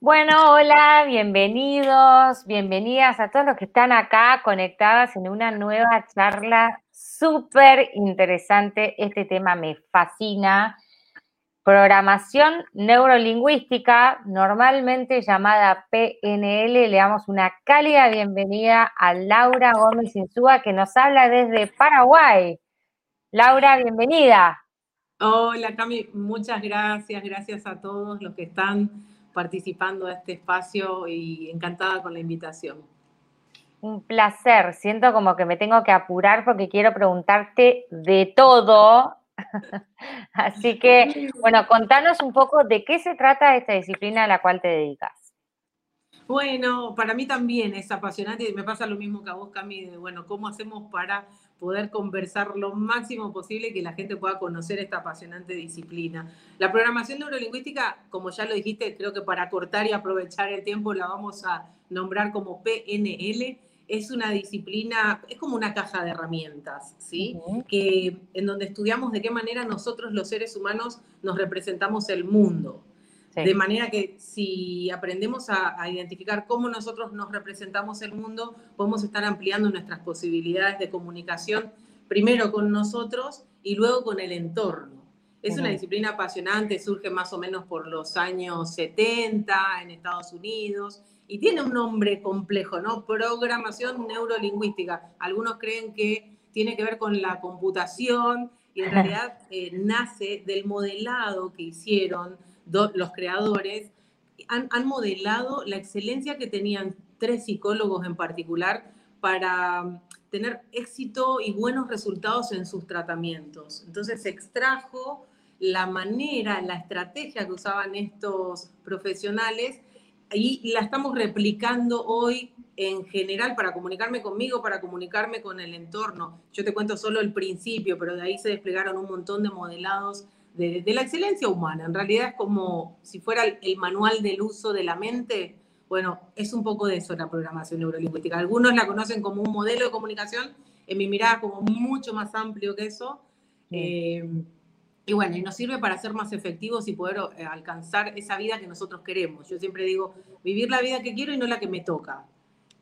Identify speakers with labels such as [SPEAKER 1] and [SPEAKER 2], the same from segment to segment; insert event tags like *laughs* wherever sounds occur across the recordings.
[SPEAKER 1] Bueno, hola, bienvenidos, bienvenidas a todos los que están acá conectadas en una nueva charla súper interesante. Este tema me fascina. Programación neurolingüística, normalmente llamada PNL, le damos una cálida bienvenida a Laura Gómez Insúa, que nos habla desde Paraguay. Laura, bienvenida.
[SPEAKER 2] Hola, Cami, muchas gracias, gracias a todos los que están participando de este espacio y encantada con la invitación.
[SPEAKER 1] Un placer, siento como que me tengo que apurar porque quiero preguntarte de todo *laughs* Así que, *laughs* bueno, contanos un poco de qué se trata esta disciplina a la cual te dedicas.
[SPEAKER 2] Bueno, para mí también es apasionante y me pasa lo mismo que a vos, Cami, de, bueno, cómo hacemos para poder conversar lo máximo posible y que la gente pueda conocer esta apasionante disciplina. La programación neurolingüística, como ya lo dijiste, creo que para cortar y aprovechar el tiempo la vamos a nombrar como PNL, es una disciplina, es como una caja de herramientas, ¿sí? que, en donde estudiamos de qué manera nosotros los seres humanos nos representamos el mundo. De manera que si aprendemos a, a, identificar cómo nosotros nos representamos el mundo, podemos estar ampliando nuestras posibilidades de comunicación, primero con nosotros y luego con el entorno. Es una disciplina apasionante, surge más o menos por los años 70 en Estados Unidos y tiene un nombre complejo, ¿no? Programación neurolingüística. Algunos creen que tiene que ver con la computación y en realidad eh, nace del modelado que hicieron los creadores. Han, han, modelado la excelencia que tenían tres psicólogos en particular para um, tener éxito y buenos resultados en sus tratamientos. Entonces se extrajo la manera, la estrategia que usaban estos profesionales y la estamos replicando hoy en general para comunicarme conmigo, para comunicarme con el entorno. Yo te cuento solo el principio, pero de ahí se desplegaron un montón de modelados de, la excelencia humana. En realidad es como si fuera el, manual del uso de la mente. Bueno, es un poco de eso la programación neurolingüística. Algunos la conocen como un modelo de comunicación, en mi mirada como mucho más amplio que eso. Eh, y bueno, y nos sirve para ser más efectivos y poder eh, alcanzar esa vida que nosotros queremos. Yo siempre digo, vivir la vida que quiero y no la que me toca.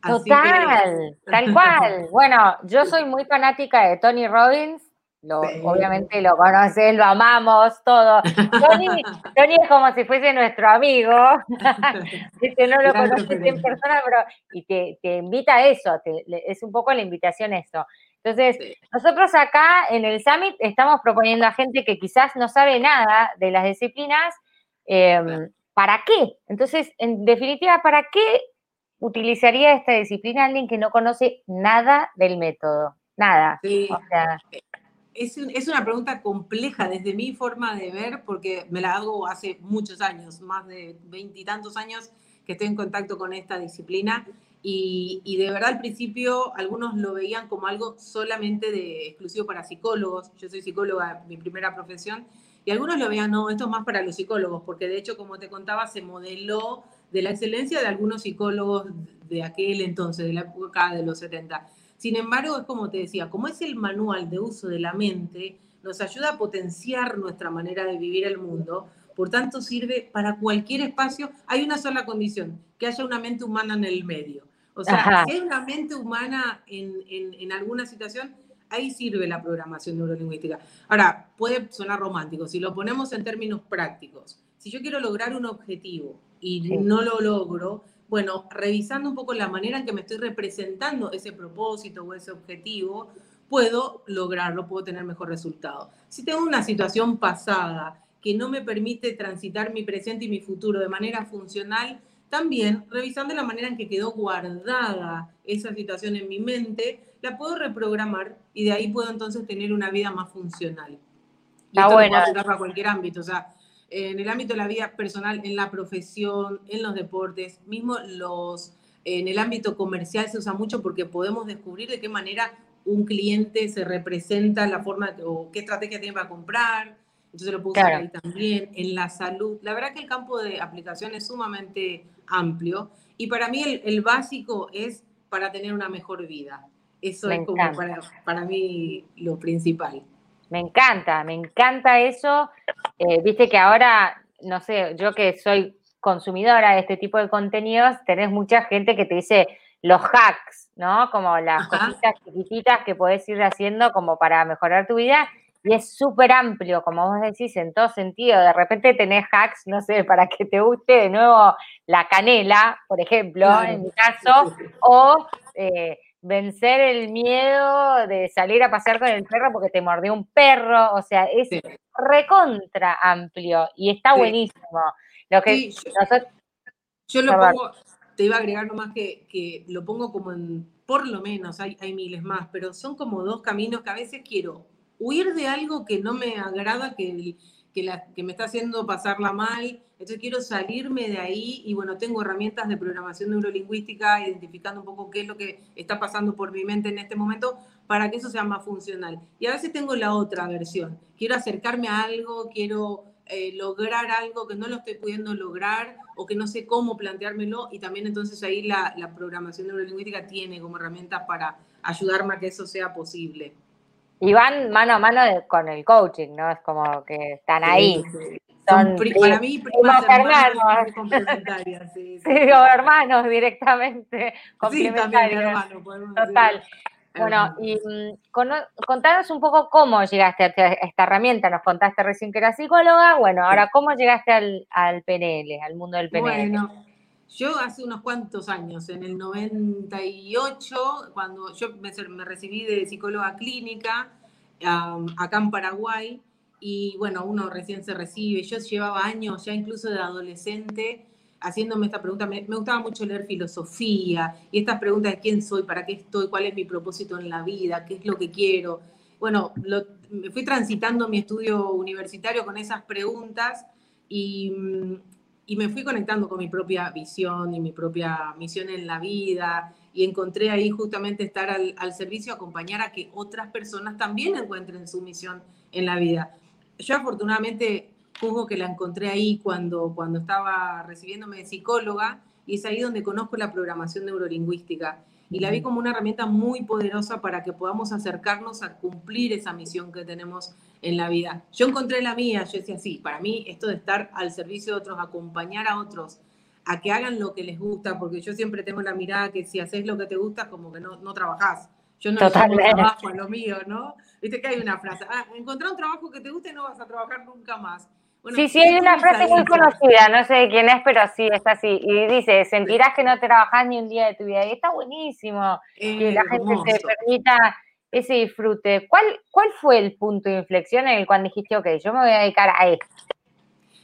[SPEAKER 1] Total, tal *laughs* cual. Bueno, yo soy muy fanática de Tony Robbins. Lo, Obviamente lo conoces, lo amamos, todo. Tony, *laughs* Tony, es como si fuese nuestro amigo. *laughs* no lo conoces en persona, pero y te, te invita a eso, es un poco la invitación a eso. Entonces, nosotros acá en el Summit estamos proponiendo a gente que quizás no sabe nada de las disciplinas, em, ¿para qué? Entonces, en definitiva, ¿para qué utilizaría esta disciplina alguien que no conoce nada del método? Nada.
[SPEAKER 2] Sí. Es, es, una pregunta compleja desde mi forma de ver, porque me la hago hace muchos años, más de veintitantos años que estoy en contacto con esta disciplina. Y, de verdad al principio algunos lo veían como algo solamente de exclusivo para psicólogos. Yo soy psicóloga, mi primera profesión, y algunos lo veían, no, esto es más para los psicólogos, porque de hecho, como te contaba, se modeló de la excelencia de algunos psicólogos de aquel entonces, de la época de los 70. Sin embargo, es como te decía, como es el manual de uso de la mente, nos ayuda a potenciar nuestra manera de vivir el mundo, por tanto sirve para cualquier espacio. Hay una sola condición, que haya una mente humana en el medio. O sea, si hay una mente humana en, en, alguna situación, ahí sirve la programación neurolingüística. Ahora, puede sonar romántico, si lo ponemos en términos prácticos, si yo quiero lograr un objetivo y no lo logro, bueno, revisando un poco la manera en que me estoy representando ese propósito o ese objetivo, puedo lograrlo, puedo tener mejor resultado. Si tengo una situación pasada que no me permite transitar mi presente y mi futuro de manera funcional, también, revisando la manera en que quedó guardada esa situación en mi mente, la puedo reprogramar y de ahí puedo entonces tener una vida más funcional. Y esto bueno. lo puedo para cualquier ámbito, o sea, en el ámbito de la vida personal, en la profesión, en los deportes, mismo los, en el ámbito comercial se usa mucho porque podemos descubrir de qué manera un cliente se representa, la forma o qué estrategia tiene para comprar, entonces lo puedo usar ahí también, en la salud. La verdad que el campo de aplicación es sumamente amplio y para mí el, básico es para tener una mejor vida. Eso es como para, para, mí lo principal.
[SPEAKER 1] Me encanta, me encanta eso. Eh, viste que ahora, no sé, yo que soy consumidora de este tipo de contenidos, tenés mucha gente que te dice los hacks, ¿no? Como las cositas chiquititas que podés ir haciendo como para mejorar tu vida. Y es súper amplio, como vos decís, en todo sentido. De repente tenés hacks, no sé, para que te guste de nuevo la canela, por ejemplo, en mi caso, o eh, vencer el miedo de salir a pasear con el perro porque te mordió un perro. O sea, es recontra amplio y está buenísimo. Lo que
[SPEAKER 2] yo, lo pongo, te iba a agregar nomás que, que lo pongo como en, por lo menos, hay, hay miles más, pero son como dos caminos que a veces quiero huir de algo que no me agrada, que, que, la, que me está haciendo pasarla mal. Entonces quiero salirme de ahí y bueno, tengo herramientas de programación neurolingüística, identificando un poco qué es lo que está pasando por mi mente en este momento para que eso sea más funcional. Y a veces tengo la otra versión. Quiero acercarme a algo, quiero eh, lograr algo que no lo estoy pudiendo lograr o que no sé cómo planteármelo y también entonces ahí la, la programación neurolingüística tiene como herramientas para ayudarme a que eso sea posible.
[SPEAKER 1] Y van mano a mano con el coaching, ¿no? Es como que están ahí.
[SPEAKER 2] Son, para mí primas
[SPEAKER 1] hermanos. complementarias. Sí, *laughs* sí. hermanos directamente.
[SPEAKER 2] Sí, también hermanos.
[SPEAKER 1] Total. Bueno, y mm, contanos un poco cómo llegaste a esta herramienta. Nos contaste recién que eras psicóloga. Bueno, ahora, ¿cómo llegaste al, al PNL, al mundo del PNL?
[SPEAKER 2] Bueno, yo hace unos cuantos años, en el 98, cuando yo me, recibí de psicóloga clínica acá en Paraguay, y bueno, uno recién se recibe, yo llevaba años ya incluso de adolescente haciéndome esta pregunta, me, gustaba mucho leer filosofía y estas preguntas de quién soy, para qué estoy, cuál es mi propósito en la vida, qué es lo que quiero. Bueno, me fui transitando mi estudio universitario con esas preguntas y, mm, y me fui conectando con mi propia visión y mi propia misión en la vida y encontré ahí justamente estar al, al, servicio, acompañar a que otras personas también encuentren su misión en la vida. Yo afortunadamente juzgo que la encontré ahí cuando, cuando estaba recibiéndome de psicóloga y es ahí donde conozco la programación neurolingüística y la vi como una herramienta muy poderosa para que podamos acercarnos a cumplir esa misión que tenemos en la vida. Yo encontré la mía, yo decía, sí, para mí esto de estar al servicio de otros, acompañar a otros, a que hagan lo que les gusta, porque yo siempre tengo la mirada que si haces lo que te gusta, como que no, no trabajás. Yo no trabajo a lo mío, ¿no? Viste que hay una frase, ah, encontrar un trabajo que te guste no vas a trabajar nunca más.
[SPEAKER 1] Sí, sí, hay una frase muy conocida, no sé de quién es, pero sí, es así. Y dice, sentirás que no trabajás ni un día de tu vida. Y está buenísimo que la gente se permita ese disfrute. ¿Cuál, ¿Cuál fue el punto de inflexión en el cual dijiste, ok, yo me voy a dedicar a esto?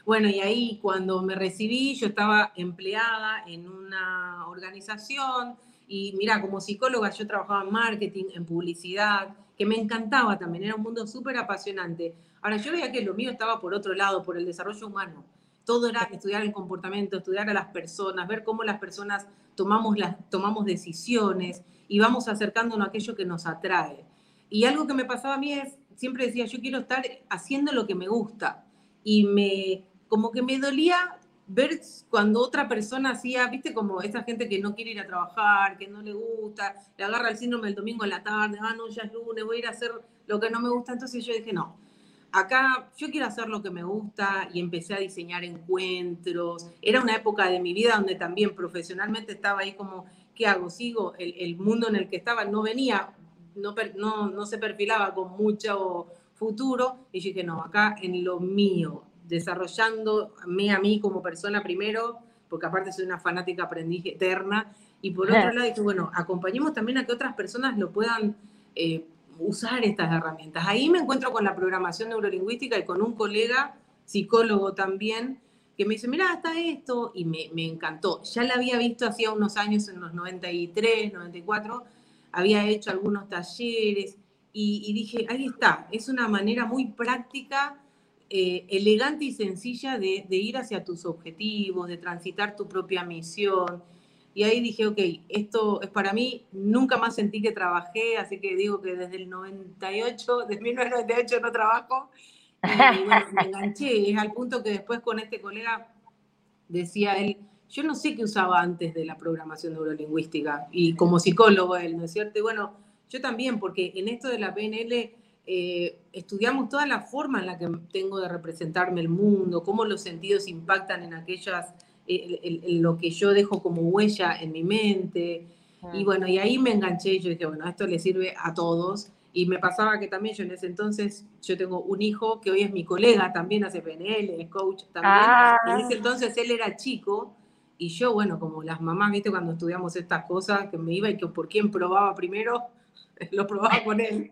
[SPEAKER 2] Bueno, y ahí cuando me recibí, yo estaba empleada en una organización y mira, como psicóloga yo trabajaba en marketing, en publicidad, que me encantaba también, era un mundo súper apasionante. Ahora, yo veía que lo mío estaba por otro lado, por el desarrollo humano. Todo era estudiar el comportamiento, estudiar a las personas, ver cómo las personas tomamos, las, tomamos decisiones y vamos acercándonos a aquello que nos atrae. Y algo que me pasaba a mí es, siempre decía, yo quiero estar haciendo lo que me gusta. Y me, como que me dolía ver cuando otra persona hacía, viste, como esa gente que no quiere ir a trabajar, que no le gusta, le agarra el síndrome el domingo a la tarde, ah, no, ya es lunes, voy a ir a hacer lo que no me gusta. Entonces yo dije, no, acá yo quiero hacer lo que me gusta y empecé a diseñar encuentros. Era una época de mi vida donde también profesionalmente estaba ahí como, ¿qué hago? Sigo, el, el mundo en el que estaba no venía, no, no, no se perfilaba con mucho futuro y dije, no, acá en lo mío, desarrollándome a mí como persona primero, porque aparte soy una fanática aprendiz eterna, y por otro lado dije, bueno, acompañemos también a que otras personas lo puedan eh, usar estas herramientas. Ahí me encuentro con la programación neurolingüística y con un colega, psicólogo también, que me dice, mira, está esto, y me, me, encantó. Ya la había visto hacía unos años, en los 93, 94, había hecho algunos talleres, y, y dije, ahí está, es una manera muy práctica eh, elegante y sencilla de, ir hacia tus objetivos, de transitar tu propia misión. Y ahí dije, ok, esto es para mí, nunca más sentí que trabajé, así que digo que desde el 98, desde 1998 no trabajo, y bueno, me *laughs* enganché, es al punto que después con este colega decía él, yo no sé qué usaba antes de la programación neurolingüística, y como psicólogo él, ¿no es cierto? Y bueno, yo también, porque en esto de la PNL eh, estudiamos toda la forma en la que tengo de representarme el mundo, cómo los sentidos impactan en aquellas lo que yo dejo como huella en mi mente. Y bueno, y ahí me enganché y yo dije, bueno, esto le sirve a todos. Y me pasaba que también yo en ese entonces, yo tengo un hijo que hoy es mi colega, también hace PNL, es coach también. Ah. En ese entonces él era chico y yo, bueno, como las mamás, viste, cuando estudiamos estas cosas, que me iba y que por quién probaba primero, *laughs* lo probaba con él.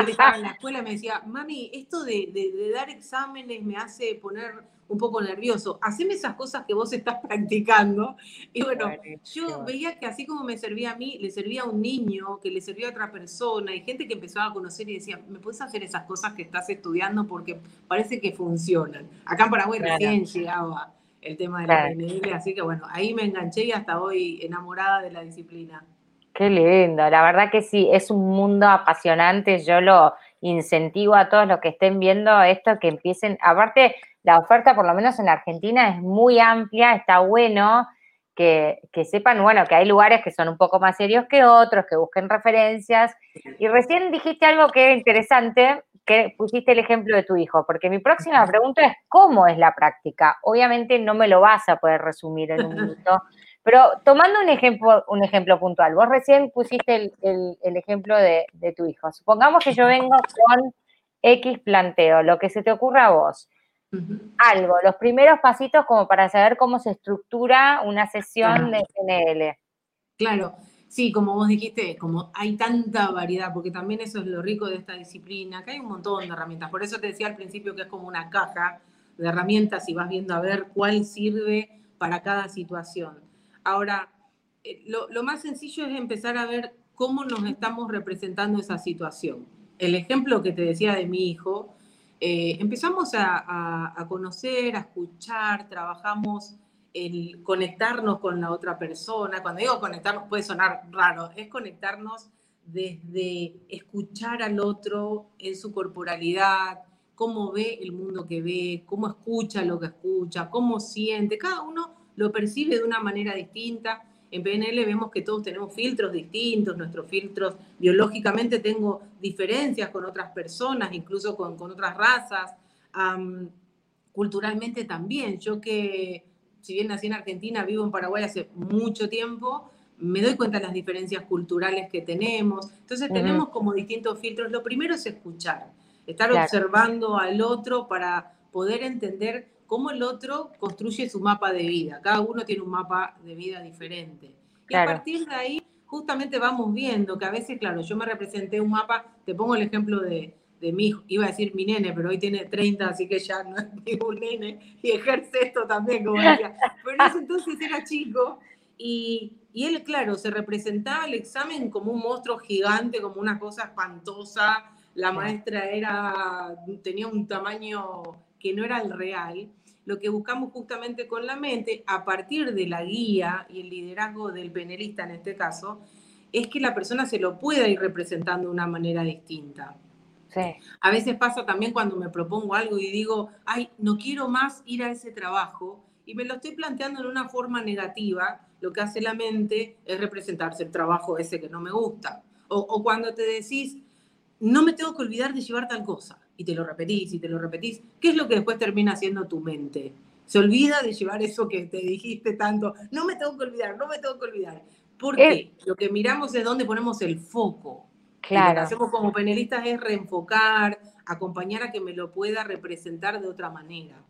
[SPEAKER 2] Él *laughs* estaba en la escuela y me decía, mami, esto de, de dar exámenes me hace poner un poco nervioso. Haceme esas cosas que vos estás practicando. Y bueno, yo veía que así como me servía a mí, le servía a un niño, que le servía a otra persona, y gente que empezaba a conocer y decía, ¿me puedes hacer esas cosas que estás estudiando? Porque parece que funcionan. Acá en Paraguay recién llegaba el tema de la PNL, así que bueno, ahí me enganché y hasta hoy enamorada de la disciplina.
[SPEAKER 1] Qué lindo, la verdad que sí, es un mundo apasionante, yo lo incentivo a todos los que estén viendo esto, que empiecen, aparte, la oferta, por lo menos en Argentina, es muy amplia, está bueno que, sepan, bueno, que hay lugares que son un poco más serios que otros, que busquen referencias. Y recién dijiste algo que es interesante, que pusiste el ejemplo de tu hijo, porque mi próxima pregunta es, ¿cómo es la práctica? Obviamente no me lo vas a poder resumir en un minuto, pero tomando un ejemplo, un ejemplo puntual, vos recién pusiste el, ejemplo de, de, tu hijo. Supongamos que yo vengo con X planteo, lo que se te ocurra a vos algo, los primeros pasitos como para saber cómo se estructura una sesión de PNL.
[SPEAKER 2] Claro, sí, como vos dijiste, como hay tanta variedad, porque también eso es lo rico de esta disciplina, que hay un montón de herramientas. Por eso te decía al principio que es como una caja de herramientas y vas viendo a ver cuál sirve para cada situación. Ahora, eh, lo, más sencillo es empezar a ver cómo nos estamos representando esa situación. El ejemplo que te decía de mi hijo, eh, empezamos a, conocer, a escuchar, trabajamos el conectarnos con la otra persona. Cuando digo conectarnos puede sonar raro, es conectarnos desde escuchar al otro en su corporalidad, cómo ve el mundo que ve, cómo escucha lo que escucha, cómo siente. Cada uno lo percibe de una manera distinta en PNL vemos que todos tenemos filtros distintos, nuestros filtros biológicamente tengo diferencias con otras personas, incluso con, otras razas. culturalmente también, yo que si bien nací en Argentina, vivo en Paraguay hace mucho tiempo, me doy cuenta de las diferencias culturales que tenemos. Entonces tenemos como distintos filtros. Lo primero es escuchar, estar observando al otro para poder entender cómo el otro construye su mapa de vida. Cada uno tiene un mapa de vida diferente. Y a partir de ahí, justamente vamos viendo que a veces, claro, yo me representé un mapa, te pongo el ejemplo de, mi hijo, iba a decir mi nene, pero hoy tiene 30, así que ya no es *laughs* ningún nene, y ejerce esto también, como decía. Pero en ese entonces era chico, y, y él, claro, se representaba el examen como un monstruo gigante, como una cosa espantosa. La maestra era, tenía un tamaño que no era el real, lo que buscamos justamente con la mente, a partir de la guía y el liderazgo del penelista en este caso, es que la persona se lo pueda ir representando de una manera distinta. A veces pasa también cuando me propongo algo y digo, ay, no quiero más ir a ese trabajo, y me lo estoy planteando en una forma negativa, lo que hace la mente es representarse el trabajo ese que no me gusta. O, o cuando te decís, no me tengo que olvidar de llevar tal cosa y te lo repetís y te lo repetís, ¿qué es lo que después termina haciendo tu mente? Se olvida de llevar eso que te dijiste tanto, no me tengo que olvidar, no me tengo que olvidar. Porque eh, lo que miramos es dónde ponemos el foco. Claro. lo que hacemos como panelistas es reenfocar, acompañar a que me lo pueda representar de otra manera.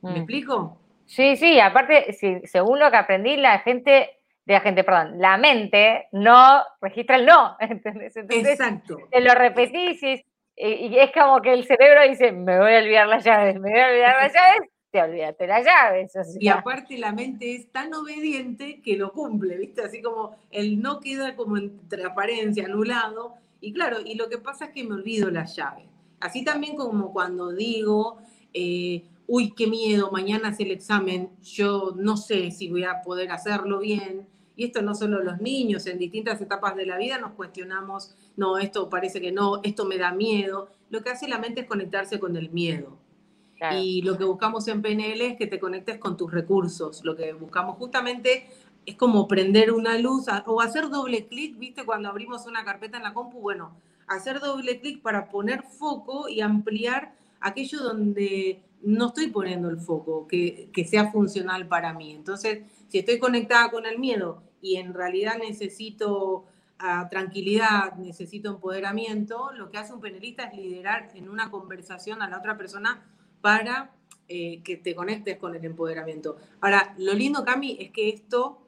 [SPEAKER 2] ¿Me mm. explico?
[SPEAKER 1] Sí, sí, aparte, según lo que aprendí, la gente, de la gente, perdón, la mente no registra el no, *laughs* ¿entendés? Exacto. Te lo repetís y y es como que el cerebro dice, me voy a olvidar las llaves, me voy a olvidar las *laughs* llaves, te olvidaste las llaves.
[SPEAKER 2] Y aparte la mente es tan obediente que lo cumple, ¿viste? Así como el no queda como en transparencia, anulado. Y claro, y lo que pasa es que me olvido las llaves. Así también como cuando digo, eh, uy, qué miedo, mañana es el examen, yo no sé si voy a poder hacerlo bien y esto no solo los niños, en distintas etapas de la vida nos cuestionamos, no, esto parece que no, esto me da miedo. Lo que hace la mente es conectarse con el miedo. Y lo que buscamos en PNL es que te conectes con tus recursos. Lo que buscamos justamente es como prender una luz o hacer doble clic, ¿viste? Cuando abrimos una carpeta en la compu, bueno, hacer doble clic para poner foco y ampliar aquello donde no estoy poniendo el foco que, que sea funcional para mí. Entonces, si estoy conectada con el miedo y en realidad necesito ah, tranquilidad, necesito empoderamiento, lo que hace un penelista es liderar en una conversación a la otra persona para eh, que te conectes con el empoderamiento. Ahora, lo lindo, Cami, es que esto,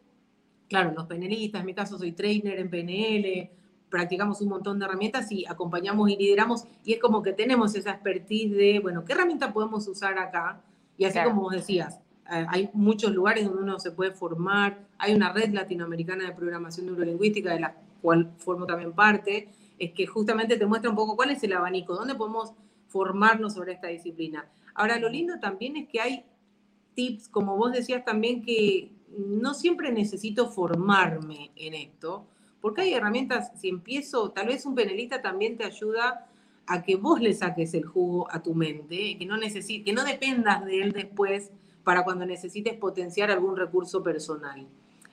[SPEAKER 2] claro, los penelistas, en mi caso soy trainer en PNL, practicamos un montón de herramientas y acompañamos y lideramos, y es como que tenemos esa expertise de, bueno, ¿qué herramienta podemos usar acá? Y así como vos decías, hay muchos lugares donde uno se puede formar, hay una red latinoamericana de programación neurolingüística de la cual formo también parte, es que justamente te muestra un poco cuál es el abanico, dónde podemos formarnos sobre esta disciplina. Ahora, lo lindo también es que hay tips, como vos decías también, que no siempre necesito formarme en esto, porque hay herramientas, si empiezo, tal vez un penelista también te ayuda a que vos le saques el jugo a tu mente, que no, que no dependas de él después para cuando necesites potenciar algún recurso personal.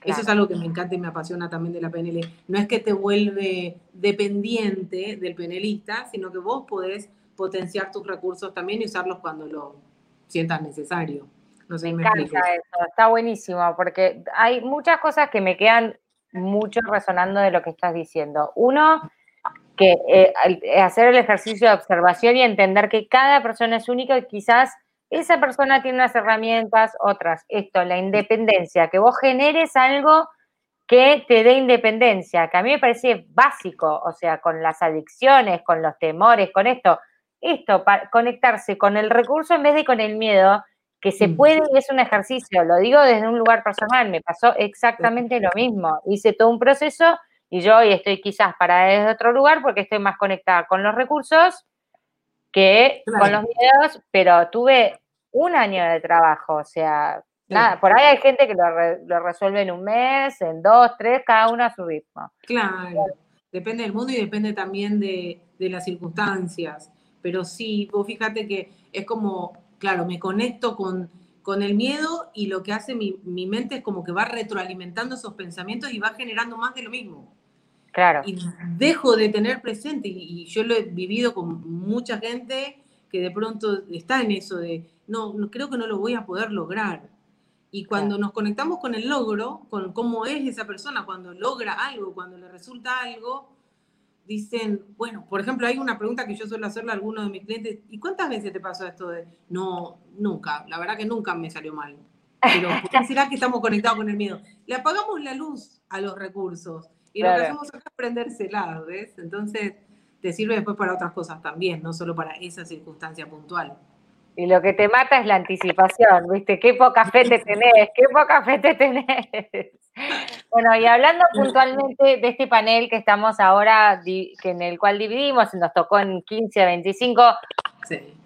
[SPEAKER 2] Eso es algo que me encanta y me apasiona también de la PNL. No es que te vuelve dependiente del penelista, sino que vos podés potenciar tus recursos también y usarlos cuando lo sientas necesario.
[SPEAKER 1] No sé me, me encanta eso, está buenísimo, porque hay muchas cosas que me quedan mucho resonando de lo que estás diciendo. Uno, que eh, hacer el ejercicio de observación y entender que cada persona es única y quizás esa persona tiene unas herramientas, otras. Esto, la independencia, que vos generes algo que te dé independencia, que a mí me parece básico, o sea, con las adicciones, con los temores, con esto. Esto, para conectarse con el recurso en vez de con el miedo, que se mm. puede y es un ejercicio, lo digo desde un lugar personal, me pasó exactamente lo mismo. Hice todo un proceso y yo hoy estoy quizás para desde otro lugar porque estoy más conectada con los recursos que con los videos, pero tuve un año de trabajo, o sea, nada, por ahí hay gente que lo, resuelve en un mes, en dos, tres, cada uno a su ritmo.
[SPEAKER 2] Claro, depende del mundo y depende también de, las circunstancias, pero sí, vos fíjate que es como, claro, me conecto con, con el miedo y lo que hace mi, mi mente es como que va retroalimentando esos pensamientos y va generando más de lo mismo. Y dejo de tener presente, y, yo lo he vivido con mucha gente que de pronto está en eso de, no, creo que no lo voy a poder lograr. Y cuando nos conectamos con el logro, con cómo es esa persona, cuando logra algo, cuando le resulta algo, dicen, bueno, por ejemplo, hay una pregunta que yo suelo hacerle a algunos de mis clientes, ¿y cuántas veces te pasó esto de, no, nunca, la verdad que nunca me salió mal? Pero ¿por qué *laughs* será que estamos conectados con el miedo? Le apagamos la luz a los recursos y lo que hacemos es prendérsela, ¿ves? Entonces te sirve después para otras cosas también, no solo para esa circunstancia puntual.
[SPEAKER 1] Y lo que te mata es la anticipación, ¿viste? Qué poca fe te tenés, qué poca fe te tenés. *laughs* Bueno, y hablando puntualmente de este panel que estamos ahora, que en el cual dividimos, nos tocó en 15 a 25,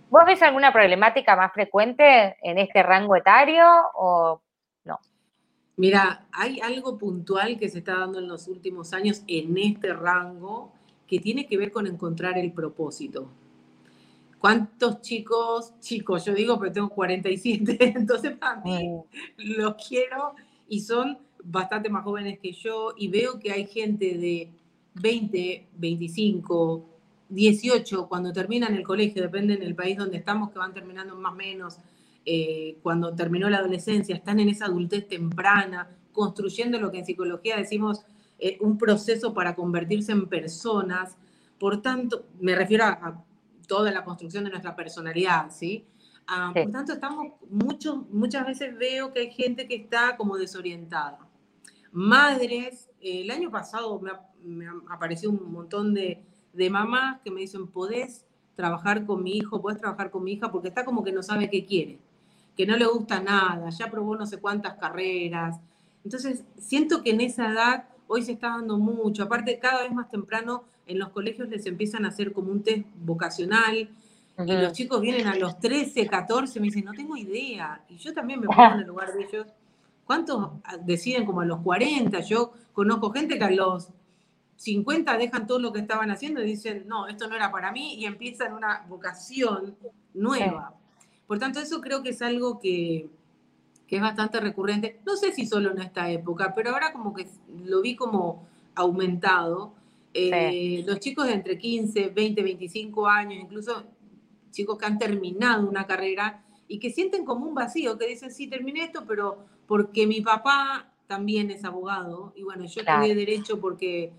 [SPEAKER 1] ¿vos ves alguna problemática más frecuente en este rango etario o?
[SPEAKER 2] Mira, hay algo puntual que se está dando en los últimos años en este rango que tiene que ver con encontrar el propósito. ¿Cuántos chicos, chicos, yo digo, pero tengo 47, *laughs* entonces para mí mm. los quiero y son bastante más jóvenes que yo y veo que hay gente de 20, 25, 18, cuando terminan el colegio, depende del país donde estamos, que van terminando más o menos, eh, cuando terminó la adolescencia, están en esa adultez temprana, construyendo lo que en psicología decimos eh, un proceso para convertirse en personas. Por tanto, me refiero a, toda la construcción de nuestra personalidad, ¿sí? Ah, por tanto, estamos mucho, muchas veces veo que hay gente que está como desorientada. Madres, el año pasado me, me apareció un montón de, de mamás que me dicen, podés trabajar con mi hijo, podés trabajar con mi hija, porque está como que no sabe qué quiere que no le gusta nada, ya probó no sé cuántas carreras. Entonces, siento que en esa edad hoy se está dando mucho. Aparte, cada vez más temprano en los colegios les empiezan a hacer como un test vocacional. Y los chicos vienen a los 13, 14, me dicen, no tengo idea. Y yo también me *laughs* pongo en el lugar de ellos. ¿Cuántos deciden como a los 40? Yo conozco gente que a los 50 dejan todo lo que estaban haciendo y dicen, no, esto no era para mí, y empiezan una vocación nueva. Por tanto, eso creo que es algo que, es bastante recurrente. No sé si solo en esta época, pero ahora como que lo vi como aumentado. Eh, los chicos de entre 15, 20, 25 años, incluso chicos que han terminado una carrera y que sienten como un vacío, que dicen, sí, terminé esto, pero porque mi papá también es abogado, y bueno, yo tuve derecho porque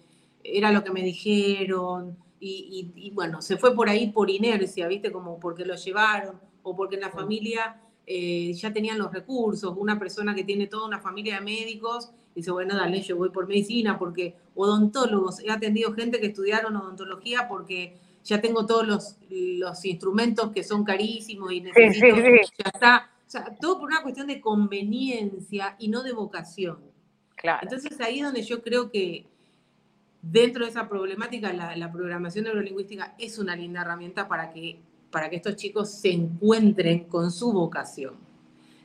[SPEAKER 2] era lo que me dijeron, y, bueno, se fue por ahí por inercia, ¿viste? Como porque lo llevaron, o porque en la familia eh, ya tenían los recursos, una persona que tiene toda una familia de médicos, dice, bueno, dale, yo voy por medicina, porque odontólogos, he atendido gente que estudiaron odontología porque ya tengo todos los, los instrumentos que son carísimos y necesito, ya está. O sea, todo por una cuestión de conveniencia y no de vocación. Claro. Entonces ahí es donde yo creo que dentro de esa problemática la, la, programación neurolingüística es una linda herramienta para que, para que estos chicos se encuentren con su vocación.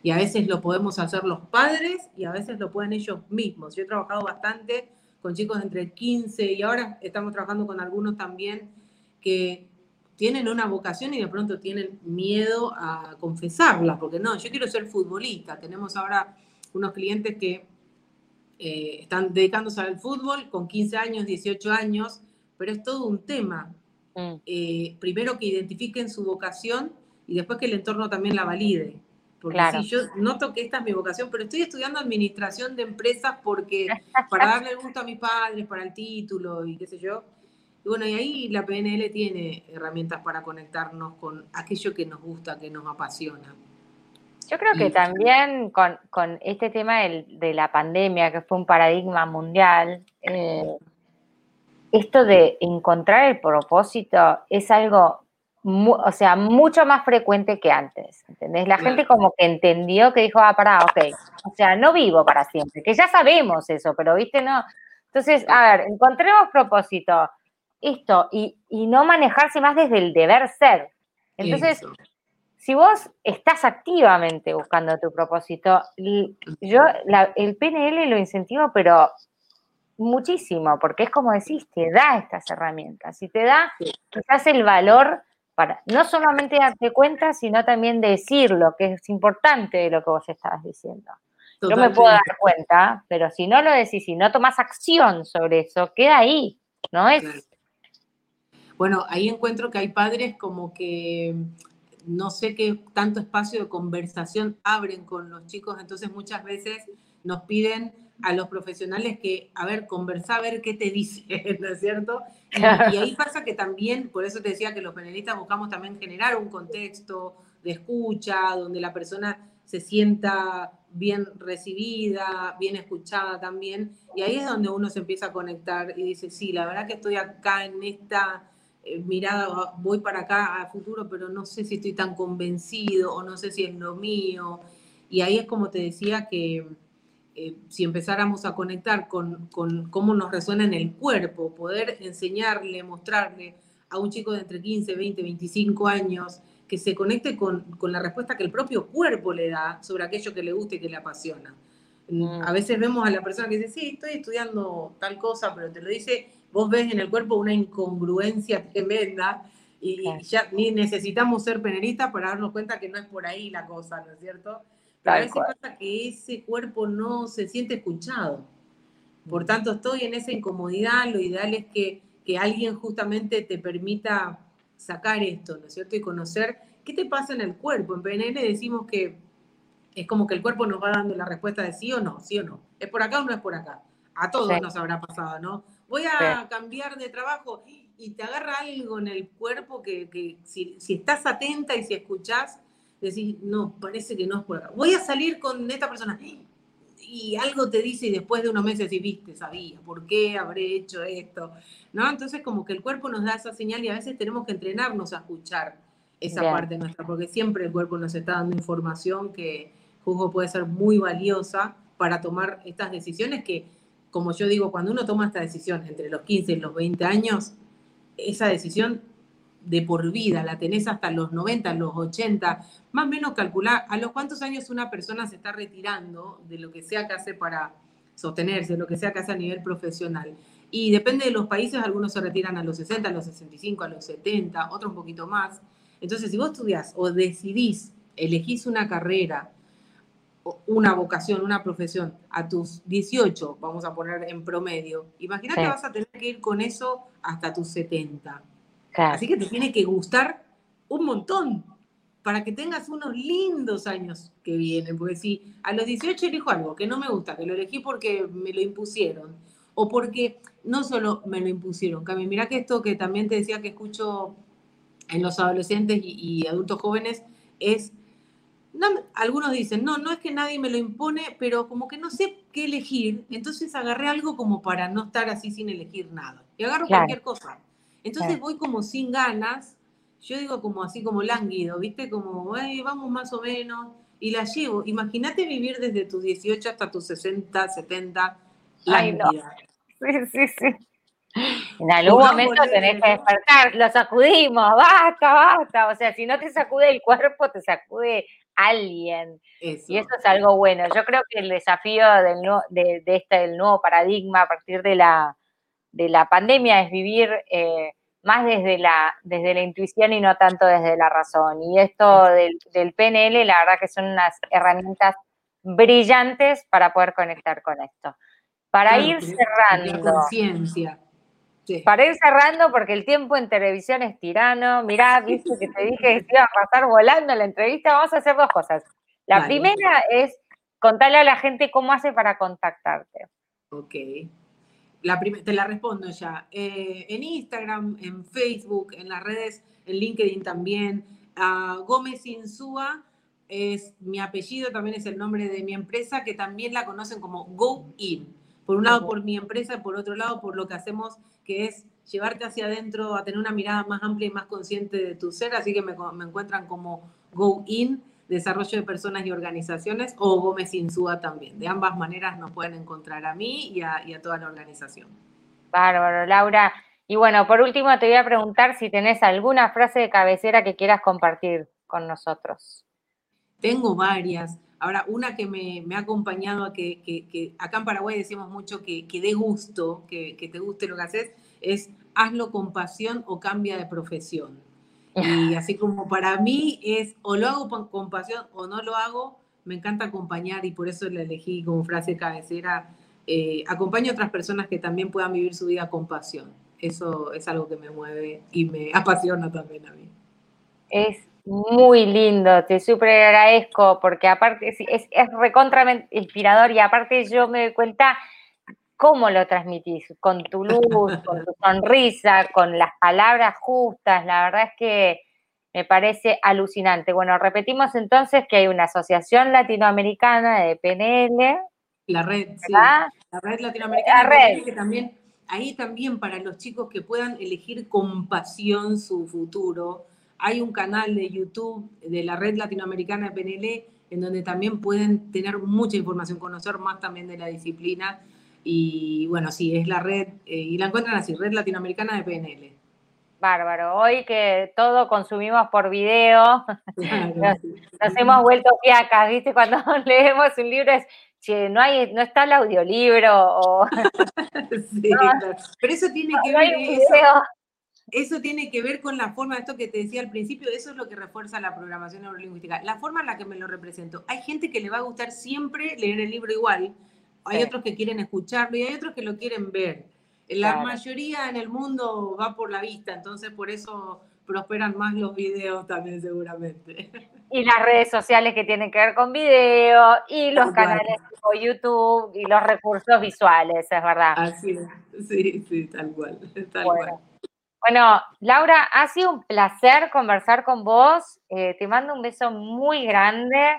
[SPEAKER 2] Y a veces lo podemos hacer los padres y a veces lo pueden ellos mismos. Yo he trabajado bastante con chicos entre 15 y ahora estamos trabajando con algunos también que tienen una vocación y de pronto tienen miedo a confesarla, porque no, yo quiero ser futbolista. Tenemos ahora unos clientes que eh, están dedicándose al fútbol con 15 años, 18 años, pero es todo un tema. Mm. Eh, primero que identifiquen su vocación y después que el entorno también la valide. Porque si yo noto que esta es mi vocación, pero estoy estudiando administración de empresas porque *laughs* para darle el gusto a mis padres, para el título y qué sé yo, y bueno, y ahí la PNL tiene herramientas para conectarnos con aquello que nos gusta, que nos apasiona.
[SPEAKER 1] Yo creo que también con, este tema de la pandemia, que fue un paradigma mundial, eh, esto de encontrar el propósito es algo, o sea, mucho más frecuente que antes, ¿entendés? La gente como que entendió que dijo, ah, pará, ok, o sea, no vivo para siempre, que ya sabemos eso, pero, viste, no. Entonces, a ver, encontremos propósito esto y, no manejarse más desde el deber ser. Entonces, si vos estás activamente buscando tu propósito, yo el PNL lo incentivo, pero muchísimo, porque es como decís, te da estas herramientas y te da quizás el valor para no solamente darte cuenta, sino también decirlo, que es importante de lo que vos estabas diciendo. Yo me puedo dar cuenta, pero si no lo decís y no tomas acción sobre eso, queda ahí, ¿no? Es,
[SPEAKER 2] bueno, ahí encuentro que hay padres como que no sé qué tanto espacio de conversación abren con los chicos, entonces muchas veces nos piden a los profesionales que, a ver, conversa, a ver qué te dice, *laughs* ¿no es cierto? Y, ahí *laughs* pasa que también, por eso te decía que los panelistas buscamos también generar un contexto de escucha, donde la persona se sienta bien recibida, bien escuchada también, y ahí es donde uno se empieza a conectar y dice, sí, la verdad que estoy acá en esta eh, mirada, voy para acá a futuro, pero no sé si estoy tan convencido o no sé si es lo mío. Y ahí es como te decía que eh, si empezáramos a conectar con, con, cómo nos resuena en el cuerpo, poder enseñarle, mostrarle a un chico de entre 15, 20, 25 años que se conecte con, con la respuesta que el propio cuerpo le da sobre aquello que le gusta y que le apasiona. Mm. A veces vemos a la persona que dice, sí, estoy estudiando tal cosa, pero te lo dice vos ves en el cuerpo una incongruencia *laughs* tremenda y ya ni necesitamos ser peneristas para darnos cuenta que no es por ahí la cosa, ¿no es cierto? A veces pasa que ese cuerpo no se siente escuchado. Por mm. tanto, estoy en esa incomodidad, lo ideal es que, que alguien justamente te permita sacar esto, ¿no es cierto? Y conocer qué te pasa en el cuerpo. En PNL decimos que es como que el cuerpo nos va dando la respuesta de sí o no, sí o no. ¿Es por acá o no es por acá? A todos nos habrá pasado, ¿no? voy a cambiar de trabajo y te agarra algo en el cuerpo que, si, estás atenta y si escuchás, decís, no, parece que no es por acá. Voy a salir con esta persona y algo te dice y después de unos meses y viste, sabía, ¿por qué habré hecho esto? ¿No? Entonces como que el cuerpo nos da esa señal y a veces tenemos que entrenarnos a escuchar esa parte nuestra, porque siempre el cuerpo nos está dando información que juzgo puede ser muy valiosa para tomar estas decisiones que como yo digo, cuando uno toma esta decisión entre los 15 y los 20 años, esa decisión de por vida, la tenés hasta los 90, los 80, más o menos calcular a los cuántos años una persona se está retirando de lo que sea que hace para sostenerse, lo que sea que hace a nivel profesional. Y depende de los países, algunos se retiran a los 60, a los 65, a los 70, otros un poquito más. Entonces, si vos estudiás o decidís, elegís una carrera una vocación, una profesión a tus 18, vamos a poner en promedio, imagínate que vas a tener que ir con eso hasta tus 70. Así que te tiene que gustar un montón para que tengas unos lindos años que vienen, porque si a los 18 elijo algo que no me gusta, que lo elegí porque me lo impusieron, o porque no solo me lo impusieron, Cami, mira que esto que también te decía que escucho en los adolescentes y, adultos jóvenes es, algunos dicen, no, no es que nadie me lo impone, pero como que no sé qué elegir, entonces agarré algo como para no estar así sin elegir nada, y agarro cualquier cosa. Entonces voy como sin ganas yo digo como así como lánguido, ¿viste? Como, vamos más o menos, y la llevo. Imagínate vivir desde tus 18 hasta tus 60, 70, lánguida.
[SPEAKER 1] Sí, sí, sí. En algún momento tenés que despertar, lo sacudimos, basta, basta. O sea, si no te sacude el cuerpo, te sacude alguien. Y eso es algo bueno. Yo creo que el desafío del, de, este, del nuevo paradigma a partir de la, de la pandemia es vivir eh, más desde la, desde la intuición y no tanto desde la razón. Y esto del, PNL, la verdad que son unas herramientas brillantes para poder conectar con esto. Para ir cerrando.
[SPEAKER 2] Conciencia.
[SPEAKER 1] Para ir cerrando, porque el tiempo en televisión es tirano. Mirá, viste que te dije que iba a pasar volando la entrevista. Vamos a hacer dos cosas. La primera es contarle a la gente cómo hace para contactarte.
[SPEAKER 2] Ok te la respondo ya. Eh, en Instagram, en Facebook, en las redes, en LinkedIn también. Gómez Insúa es mi apellido, también es el nombre de mi empresa, que también la conocen como Go In. Por un lado por mi empresa, por otro lado por lo que hacemos, que es llevarte hacia adentro, a tener una mirada más amplia y más consciente de tu ser. Así que me, me encuentran como Go In. Desarrollo de Personas y Organizaciones o Gómez Insúa también. De ambas maneras nos pueden encontrar a mí y a, toda la organización.
[SPEAKER 1] Bárbaro, Laura. Y bueno, por último te voy a preguntar si tenés alguna frase de cabecera que quieras compartir con nosotros.
[SPEAKER 2] Tengo varias. Ahora, una que me, ha acompañado a que, acá en Paraguay decimos mucho que, que dé gusto, que, que te guste lo que haces, es hazlo con pasión o cambia de profesión. Y *laughs* así como para mí es o lo hago con pasión o no lo hago, me encanta acompañar y por eso la elegí como frase cabecera. Eh, acompaño a otras personas que también puedan vivir su vida con pasión. Eso es algo que me mueve y me apasiona también a mí.
[SPEAKER 1] Es muy lindo, te súper agradezco porque aparte es, es, es recontra inspirador y aparte yo me doy cuenta cómo lo transmitís, con tu luz, con tu sonrisa, con las palabras justas, la verdad es que me parece alucinante. Bueno, repetimos entonces que hay una asociación latinoamericana de PNL.
[SPEAKER 2] La red, sí. La red latinoamericana la red. que también, ahí también para los chicos que puedan elegir con pasión su futuro, hay un canal de YouTube de la red latinoamericana de PNL en donde también pueden tener mucha información, conocer más también de la disciplina y bueno, sí, es la red, eh, y la encuentran así, Red Latinoamericana de PNL.
[SPEAKER 1] Bárbaro, hoy que todo consumimos por video, *laughs* nos, hemos vuelto fiacas, ¿viste? Cuando *laughs* leemos un libro es, che, no, hay, no está el audiolibro o... *laughs*
[SPEAKER 2] sí, Pero eso tiene que ver... Eso, tiene que ver con la forma, esto que te decía al principio, eso es lo que refuerza la programación neurolingüística, la forma en la que me lo represento. Hay gente que le va a gustar siempre leer el libro igual, hay otros que quieren escucharlo y hay otros que lo quieren ver. La mayoría en el mundo va por la vista, entonces por eso prosperan más los videos también seguramente.
[SPEAKER 1] Y las redes sociales que tienen que ver con video y los canales como YouTube y los recursos visuales, es verdad.
[SPEAKER 2] Así es, sí, sí, tal cual, tal cual.
[SPEAKER 1] Bueno, Laura, ha sido un placer conversar con vos. Eh, te mando un beso muy grande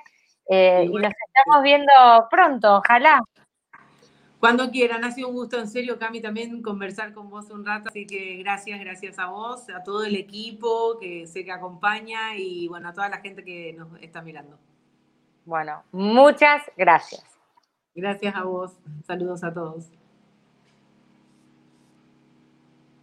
[SPEAKER 1] eh, y nos estamos viendo pronto, ojalá.
[SPEAKER 2] Cuando quieran, ha sido un gusto, en serio, Cami, también conversar con vos un rato. Así que gracias, gracias a vos, a todo el equipo que sé que acompaña y bueno, a toda la gente que nos está mirando.
[SPEAKER 1] Bueno, muchas gracias.
[SPEAKER 2] Gracias a vos. Saludos a todos.